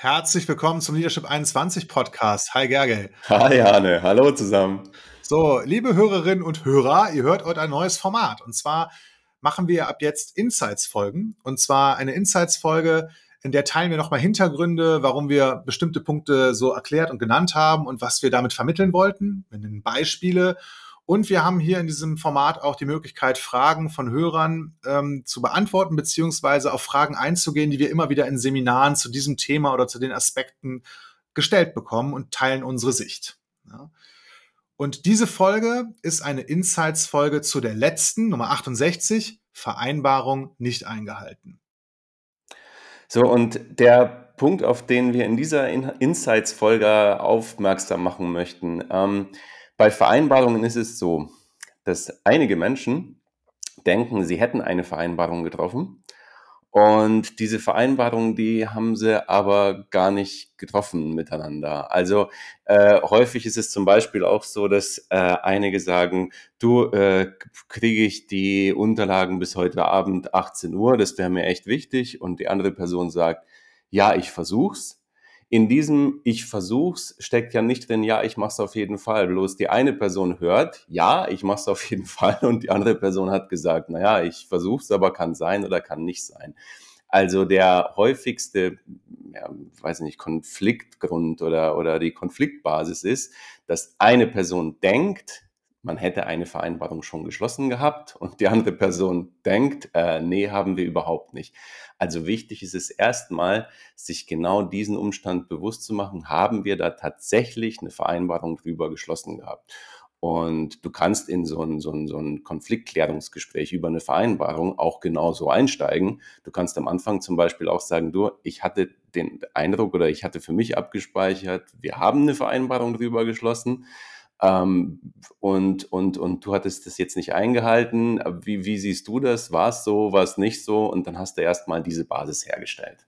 Herzlich willkommen zum Leadership 21 Podcast. Hi Gergely. Hi Arne, hallo zusammen. So, liebe Hörerinnen und Hörer, ihr hört heute ein neues Format. Und zwar machen wir ab jetzt Insights-Folgen. Und zwar eine Insights-Folge, in der teilen wir nochmal Hintergründe, warum wir bestimmte Punkte so erklärt und genannt haben und was wir damit vermitteln wollten. Wir nennen Beispiele und wir haben hier in diesem Format auch die Möglichkeit, Fragen von Hörern ähm, zu beantworten, beziehungsweise auf Fragen einzugehen, die wir immer wieder in Seminaren zu diesem Thema oder zu den Aspekten gestellt bekommen und teilen unsere Sicht. Ja. Und diese Folge ist eine Insights-Folge zu der letzten, Nummer 68, Vereinbarung nicht eingehalten. So, und der Punkt, auf den wir in dieser Insights-Folge aufmerksam machen möchten, ähm, bei Vereinbarungen ist es so, dass einige Menschen denken, sie hätten eine Vereinbarung getroffen und diese Vereinbarung, die haben sie aber gar nicht getroffen miteinander. Also äh, häufig ist es zum Beispiel auch so, dass äh, einige sagen, du äh, kriege ich die Unterlagen bis heute Abend 18 Uhr, das wäre mir echt wichtig. Und die andere Person sagt, ja, ich versuch's in diesem Ich versuch's steckt ja nicht drin, ja, ich mach's auf jeden Fall. Bloß die eine Person hört, ja, ich mach's auf jeden Fall und die andere Person hat gesagt, naja, ich versuch's, aber kann sein oder kann nicht sein. Also der häufigste, ja, weiß nicht, Konfliktgrund oder, oder die Konfliktbasis ist, dass eine Person denkt, man hätte eine Vereinbarung schon geschlossen gehabt und die andere Person denkt, äh, nee, haben wir überhaupt nicht. Also wichtig ist es erstmal, sich genau diesen Umstand bewusst zu machen, haben wir da tatsächlich eine Vereinbarung drüber geschlossen gehabt. Und du kannst in so ein, so, ein, so ein Konfliktklärungsgespräch über eine Vereinbarung auch genauso einsteigen. Du kannst am Anfang zum Beispiel auch sagen, du, ich hatte den Eindruck oder ich hatte für mich abgespeichert, wir haben eine Vereinbarung drüber geschlossen. Ähm, und, und, und du hattest das jetzt nicht eingehalten. Wie, wie siehst du das? War es so, war es nicht so? Und dann hast du erstmal diese Basis hergestellt.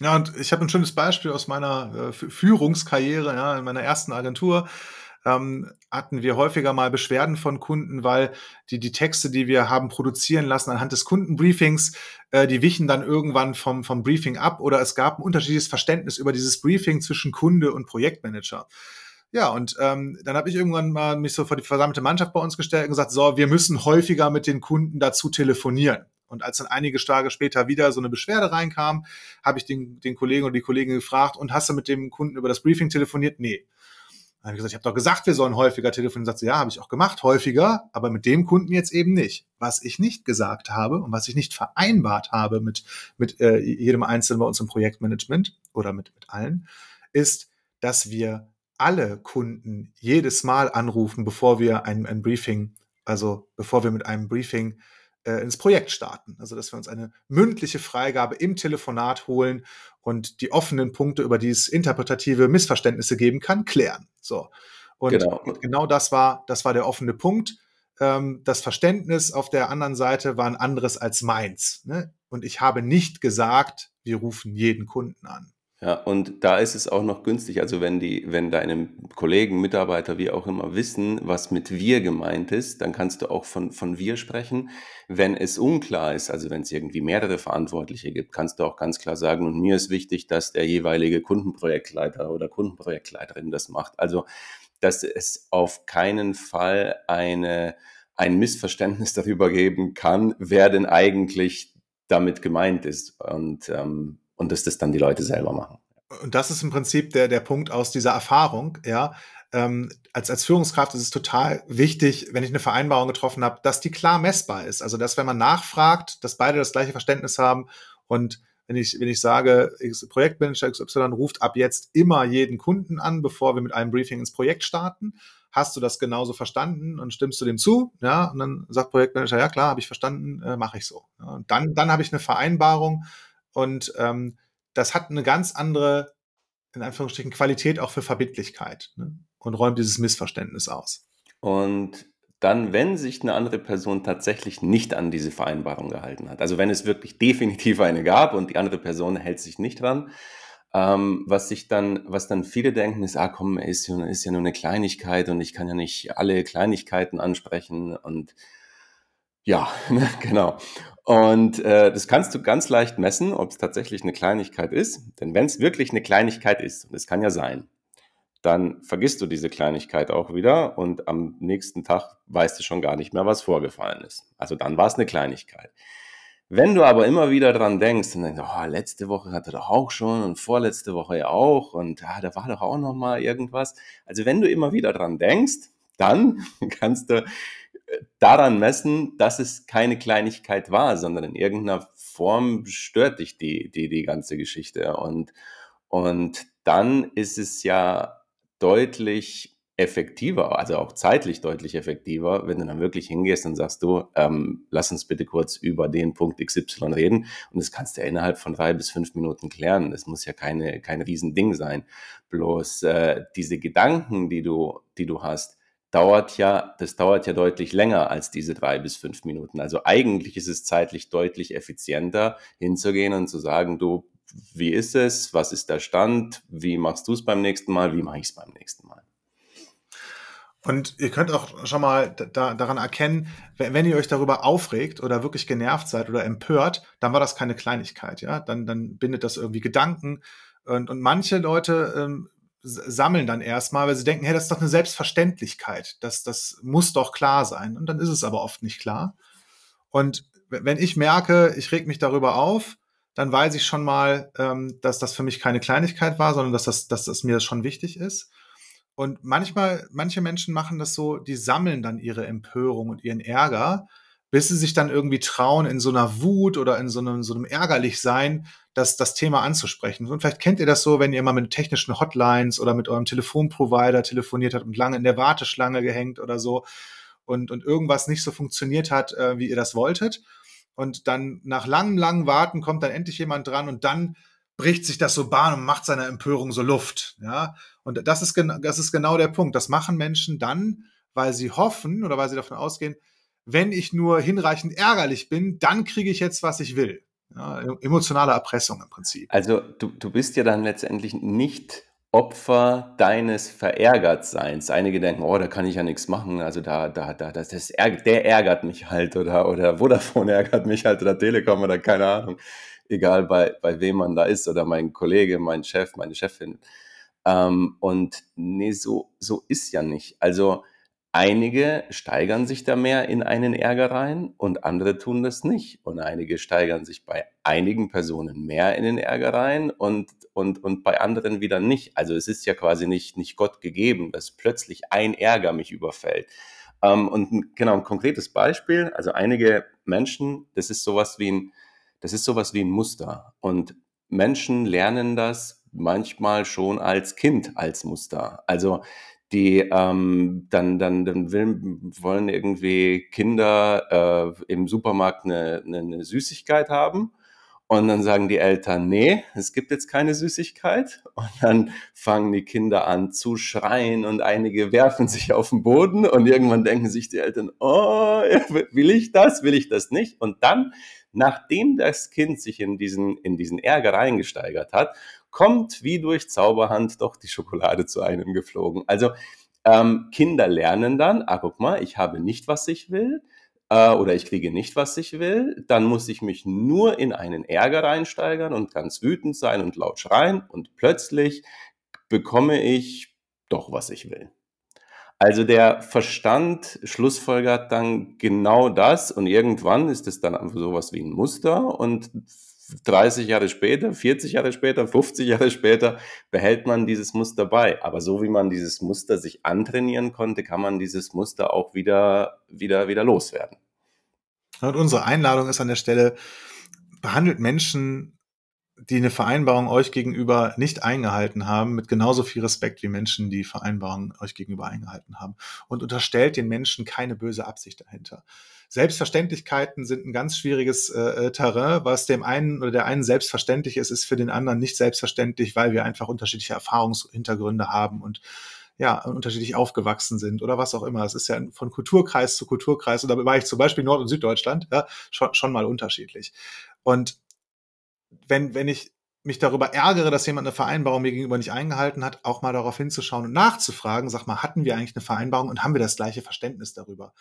Ja, und ich habe ein schönes Beispiel aus meiner äh, Führungskarriere, ja, in meiner ersten Agentur. Ähm, hatten wir häufiger mal Beschwerden von Kunden, weil die, die Texte, die wir haben produzieren lassen anhand des Kundenbriefings, äh, die wichen dann irgendwann vom, vom Briefing ab oder es gab ein unterschiedliches Verständnis über dieses Briefing zwischen Kunde und Projektmanager. Ja, und ähm, dann habe ich irgendwann mal mich so vor die versammelte Mannschaft bei uns gestellt und gesagt, so, wir müssen häufiger mit den Kunden dazu telefonieren. Und als dann einige Tage später wieder so eine Beschwerde reinkam, habe ich den, den Kollegen oder die Kollegin gefragt, und hast du mit dem Kunden über das Briefing telefoniert? Nee. Dann habe ich gesagt, ich habe doch gesagt, wir sollen häufiger telefonieren. Sagt sie, ja, habe ich auch gemacht, häufiger, aber mit dem Kunden jetzt eben nicht. Was ich nicht gesagt habe und was ich nicht vereinbart habe mit, mit äh, jedem Einzelnen bei uns im Projektmanagement oder mit, mit allen, ist, dass wir alle Kunden jedes Mal anrufen, bevor wir ein, ein Briefing, also bevor wir mit einem Briefing äh, ins Projekt starten. Also dass wir uns eine mündliche Freigabe im Telefonat holen und die offenen Punkte, über die es interpretative Missverständnisse geben kann, klären. So. Und genau, genau das war, das war der offene Punkt. Ähm, das Verständnis auf der anderen Seite war ein anderes als meins. Ne? Und ich habe nicht gesagt, wir rufen jeden Kunden an. Ja, und da ist es auch noch günstig. Also wenn die, wenn deine Kollegen, Mitarbeiter, wie auch immer wissen, was mit wir gemeint ist, dann kannst du auch von, von wir sprechen. Wenn es unklar ist, also wenn es irgendwie mehrere Verantwortliche gibt, kannst du auch ganz klar sagen, und mir ist wichtig, dass der jeweilige Kundenprojektleiter oder Kundenprojektleiterin das macht. Also, dass es auf keinen Fall eine, ein Missverständnis darüber geben kann, wer denn eigentlich damit gemeint ist. Und ähm, und dass das dann die Leute selber machen. Und das ist im Prinzip der, der Punkt aus dieser Erfahrung, ja. Ähm, als, als Führungskraft ist es total wichtig, wenn ich eine Vereinbarung getroffen habe, dass die klar messbar ist. Also, dass wenn man nachfragt, dass beide das gleiche Verständnis haben und wenn ich, wenn ich sage, Projektmanager XY ruft ab jetzt immer jeden Kunden an, bevor wir mit einem Briefing ins Projekt starten, hast du das genauso verstanden und stimmst du dem zu? Ja, und dann sagt Projektmanager, ja klar, habe ich verstanden, äh, mache ich so. Ja, und dann, dann habe ich eine Vereinbarung, und ähm, das hat eine ganz andere, in Anführungsstrichen, Qualität auch für Verbindlichkeit ne? und räumt dieses Missverständnis aus. Und dann, wenn sich eine andere Person tatsächlich nicht an diese Vereinbarung gehalten hat, also wenn es wirklich definitiv eine gab und die andere Person hält sich nicht dran, ähm, was sich dann, was dann viele denken, ist, ah komm, ist, ist ja nur eine Kleinigkeit und ich kann ja nicht alle Kleinigkeiten ansprechen und ja, genau. Und äh, das kannst du ganz leicht messen, ob es tatsächlich eine Kleinigkeit ist. Denn wenn es wirklich eine Kleinigkeit ist, und es kann ja sein, dann vergisst du diese Kleinigkeit auch wieder und am nächsten Tag weißt du schon gar nicht mehr, was vorgefallen ist. Also dann war es eine Kleinigkeit. Wenn du aber immer wieder dran denkst und denkst, oh, letzte Woche hatte doch auch schon und vorletzte Woche ja auch und ja, da war doch auch noch mal irgendwas. Also wenn du immer wieder dran denkst, dann kannst du daran messen, dass es keine Kleinigkeit war, sondern in irgendeiner Form stört dich die, die, die ganze Geschichte. Und, und dann ist es ja deutlich effektiver, also auch zeitlich deutlich effektiver, wenn du dann wirklich hingehst und sagst, du, ähm, lass uns bitte kurz über den Punkt XY reden. Und das kannst du ja innerhalb von drei bis fünf Minuten klären. Das muss ja keine, kein Riesending sein. Bloß äh, diese Gedanken, die du, die du hast, dauert ja, das dauert ja deutlich länger als diese drei bis fünf Minuten. Also eigentlich ist es zeitlich deutlich effizienter, hinzugehen und zu sagen, du, wie ist es? Was ist der Stand? Wie machst du es beim nächsten Mal? Wie mache ich es beim nächsten Mal? Und ihr könnt auch schon mal da, daran erkennen, wenn, ihr euch darüber aufregt oder wirklich genervt seid oder empört, dann war das keine Kleinigkeit, ja. Dann, dann bindet das irgendwie Gedanken. Und, und manche Leute ähm, sammeln dann erstmal, weil sie denken, hey, das ist doch eine Selbstverständlichkeit. Das, das muss doch klar sein. Und dann ist es aber oft nicht klar. Und wenn ich merke, ich reg mich darüber auf, dann weiß ich schon mal, ähm, dass das für mich keine Kleinigkeit war, sondern dass das, dass das mir schon wichtig ist. Und manchmal, manche Menschen machen das so, die sammeln dann ihre Empörung und ihren Ärger, bis sie sich dann irgendwie trauen, in so einer Wut oder in so einem, so einem Ärgerlichsein das, das Thema anzusprechen. Und vielleicht kennt ihr das so, wenn ihr mal mit technischen Hotlines oder mit eurem Telefonprovider telefoniert habt und lange in der Warteschlange gehängt oder so und, und irgendwas nicht so funktioniert hat, äh, wie ihr das wolltet. Und dann nach langem, langem Warten kommt dann endlich jemand dran und dann bricht sich das so Bahn und macht seiner Empörung so Luft. Ja, und das ist, das ist genau der Punkt. Das machen Menschen dann, weil sie hoffen oder weil sie davon ausgehen, wenn ich nur hinreichend ärgerlich bin, dann kriege ich jetzt, was ich will. Ja, emotionale Erpressung im Prinzip. Also du, du bist ja dann letztendlich nicht Opfer deines Verärgertseins. Einige denken, oh, da kann ich ja nichts machen. Also da, da, da, das, das der ärgert mich halt oder, oder Vodafone ärgert mich halt oder Telekom oder keine Ahnung. Egal bei, bei wem man da ist oder mein Kollege, mein Chef, meine Chefin. Ähm, und nee, so, so ist ja nicht. Also Einige steigern sich da mehr in einen Ärger rein und andere tun das nicht. Und einige steigern sich bei einigen Personen mehr in den Ärger rein und, und, und bei anderen wieder nicht. Also es ist ja quasi nicht, nicht Gott gegeben, dass plötzlich ein Ärger mich überfällt. Ähm, und genau, ein konkretes Beispiel. Also einige Menschen, das ist sowas wie ein, das ist sowas wie ein Muster. Und Menschen lernen das manchmal schon als Kind als Muster. Also die ähm, dann, dann, dann will, wollen irgendwie Kinder äh, im Supermarkt eine, eine, eine Süßigkeit haben. Und dann sagen die Eltern, nee, es gibt jetzt keine Süßigkeit. Und dann fangen die Kinder an zu schreien und einige werfen sich auf den Boden und irgendwann denken sich die Eltern, oh, will ich das, will ich das nicht? Und dann, nachdem das Kind sich in diesen, in diesen Ärger reingesteigert hat, kommt wie durch Zauberhand doch die Schokolade zu einem geflogen. Also ähm, Kinder lernen dann, ah, guck mal, ich habe nicht, was ich will, äh, oder ich kriege nicht, was ich will, dann muss ich mich nur in einen Ärger reinsteigern und ganz wütend sein und laut schreien und plötzlich bekomme ich doch, was ich will. Also der Verstand schlussfolgert dann genau das und irgendwann ist es dann einfach sowas wie ein Muster und 30 Jahre später, 40 Jahre später, 50 Jahre später behält man dieses Muster bei. Aber so wie man dieses Muster sich antrainieren konnte, kann man dieses Muster auch wieder, wieder, wieder loswerden. Und unsere Einladung ist an der Stelle, behandelt Menschen, die eine Vereinbarung euch gegenüber nicht eingehalten haben, mit genauso viel Respekt wie Menschen, die Vereinbarungen euch gegenüber eingehalten haben. Und unterstellt den Menschen keine böse Absicht dahinter. Selbstverständlichkeiten sind ein ganz schwieriges äh, äh, Terrain. Was dem einen oder der einen selbstverständlich ist, ist für den anderen nicht selbstverständlich, weil wir einfach unterschiedliche Erfahrungshintergründe haben und ja, unterschiedlich aufgewachsen sind oder was auch immer. Es ist ja von Kulturkreis zu Kulturkreis und da war ich zum Beispiel Nord- und Süddeutschland ja, schon, schon mal unterschiedlich. Und wenn, wenn ich mich darüber ärgere, dass jemand eine Vereinbarung mir gegenüber nicht eingehalten hat, auch mal darauf hinzuschauen und nachzufragen, sag mal, hatten wir eigentlich eine Vereinbarung und haben wir das gleiche Verständnis darüber?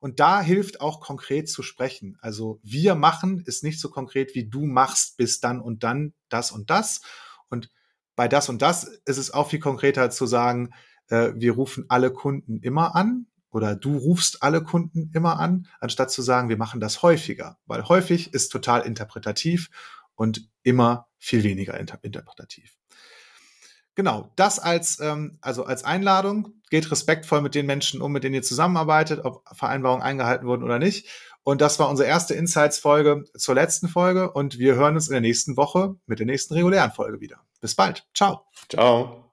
Und da hilft auch konkret zu sprechen. Also wir machen ist nicht so konkret wie du machst bis dann und dann das und das. Und bei das und das ist es auch viel konkreter zu sagen, äh, wir rufen alle Kunden immer an oder du rufst alle Kunden immer an, anstatt zu sagen, wir machen das häufiger. Weil häufig ist total interpretativ und immer viel weniger inter interpretativ. Genau, das als, ähm, also als Einladung. Geht respektvoll mit den Menschen um, mit denen ihr zusammenarbeitet, ob Vereinbarungen eingehalten wurden oder nicht. Und das war unsere erste Insights-Folge zur letzten Folge. Und wir hören uns in der nächsten Woche mit der nächsten regulären Folge wieder. Bis bald. Ciao. Ciao.